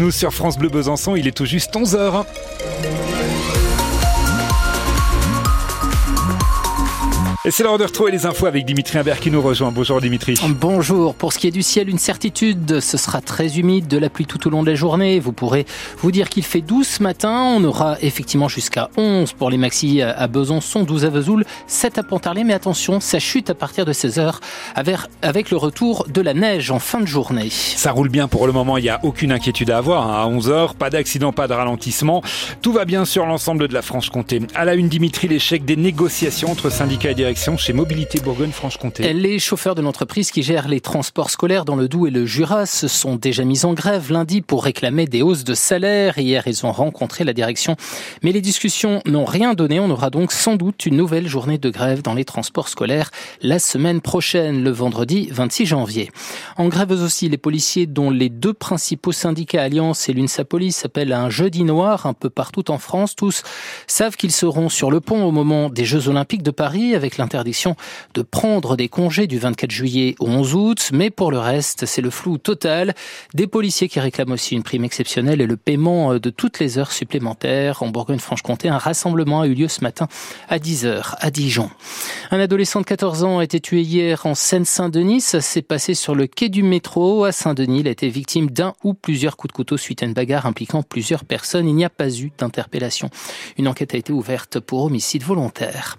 nous sur France Bleu Besançon. Il est tout juste 11h. Et c'est l'heure de retrouver les infos avec Dimitri Imbert qui nous rejoint. Bonjour Dimitri. Bonjour. Pour ce qui est du ciel, une certitude, ce sera très humide, de la pluie tout au long de la journée. Vous pourrez vous dire qu'il fait 12 ce matin. On aura effectivement jusqu'à 11 pour les maxi à Besançon, 12 à Vesoul, 7 à Pontarlier. Mais attention, ça chute à partir de 16 heures avec le retour de la neige en fin de journée. Ça roule bien pour le moment, il n'y a aucune inquiétude à avoir. Hein. À 11 heures, pas d'accident, pas de ralentissement. Tout va bien sur l'ensemble de la Franche-Comté. À la une, Dimitri, l'échec des négociations entre syndicats et directeurs chez Mobilité Bourgogne-Franche-Comté. Les chauffeurs de l'entreprise qui gèrent les transports scolaires dans le Doubs et le Jura se sont déjà mis en grève lundi pour réclamer des hausses de salaire. Hier, ils ont rencontré la direction. Mais les discussions n'ont rien donné. On aura donc sans doute une nouvelle journée de grève dans les transports scolaires la semaine prochaine, le vendredi 26 janvier. En grève aussi, les policiers dont les deux principaux syndicats Alliance et l'UNSA Police appellent à un jeudi noir un peu partout en France. Tous savent qu'ils seront sur le pont au moment des Jeux Olympiques de Paris avec l'interdiction de prendre des congés du 24 juillet au 11 août, mais pour le reste, c'est le flou total. Des policiers qui réclament aussi une prime exceptionnelle et le paiement de toutes les heures supplémentaires. En Bourgogne-Franche-Comté, un rassemblement a eu lieu ce matin à 10h à Dijon. Un adolescent de 14 ans a été tué hier en Seine-Saint-Denis. Ça s'est passé sur le quai du métro à Saint-Denis. Il a été victime d'un ou plusieurs coups de couteau suite à une bagarre impliquant plusieurs personnes. Il n'y a pas eu d'interpellation. Une enquête a été ouverte pour homicide volontaire.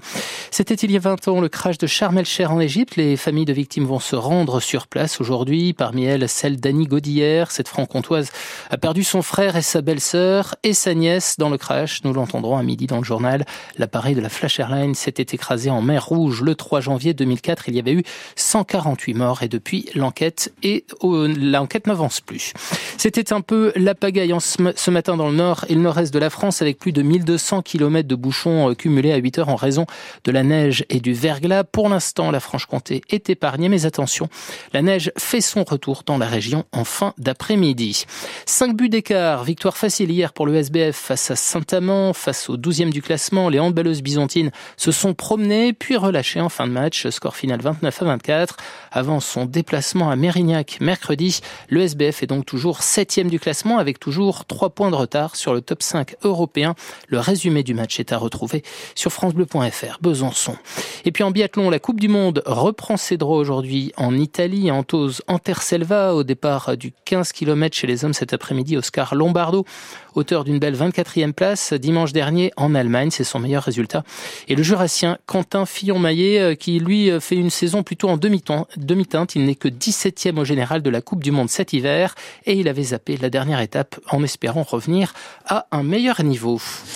C'était il y a 20 le crash de Sharm el-Cher en Égypte. Les familles de victimes vont se rendre sur place aujourd'hui. Parmi elles, celle d'Annie Godillère. Cette franc-comtoise a perdu son frère et sa belle-sœur et sa nièce dans le crash. Nous l'entendrons à midi dans le journal. L'appareil de la Flash Airlines s'était écrasé en mer Rouge le 3 janvier 2004. Il y avait eu 148 morts et depuis l'enquête et l'enquête n'avance plus. C'était un peu la pagaille ce matin dans le nord et le nord-est de la France avec plus de 1200 km de bouchons euh, cumulés à 8 heures en raison de la neige et du verglas. Pour l'instant, la Franche-Comté est épargnée, mais attention, la neige fait son retour dans la région en fin d'après-midi. 5 buts d'écart, victoire facile hier pour le SBF face à Saint-Amand, face au 12e du classement. Les handballeuses byzantines se sont promenées puis relâchées en fin de match. Score final 29 à 24. Avant son déplacement à Mérignac mercredi, le SBF est donc toujours 7e du classement avec toujours 3 points de retard sur le top 5 européen. Le résumé du match est à retrouver sur francebleu.fr. Besançon. Et puis en biathlon, la Coupe du Monde reprend ses droits aujourd'hui en Italie, en Tose Anterselva, au départ du 15 km chez les hommes cet après-midi, Oscar Lombardo, auteur d'une belle 24e place dimanche dernier en Allemagne, c'est son meilleur résultat. Et le jurassien Quentin Fillon-Maillet, euh, qui lui euh, fait une saison plutôt en demi-teinte, il n'est que 17e au général de la Coupe du Monde cet hiver, et il avait zappé la dernière étape en espérant revenir à un meilleur niveau.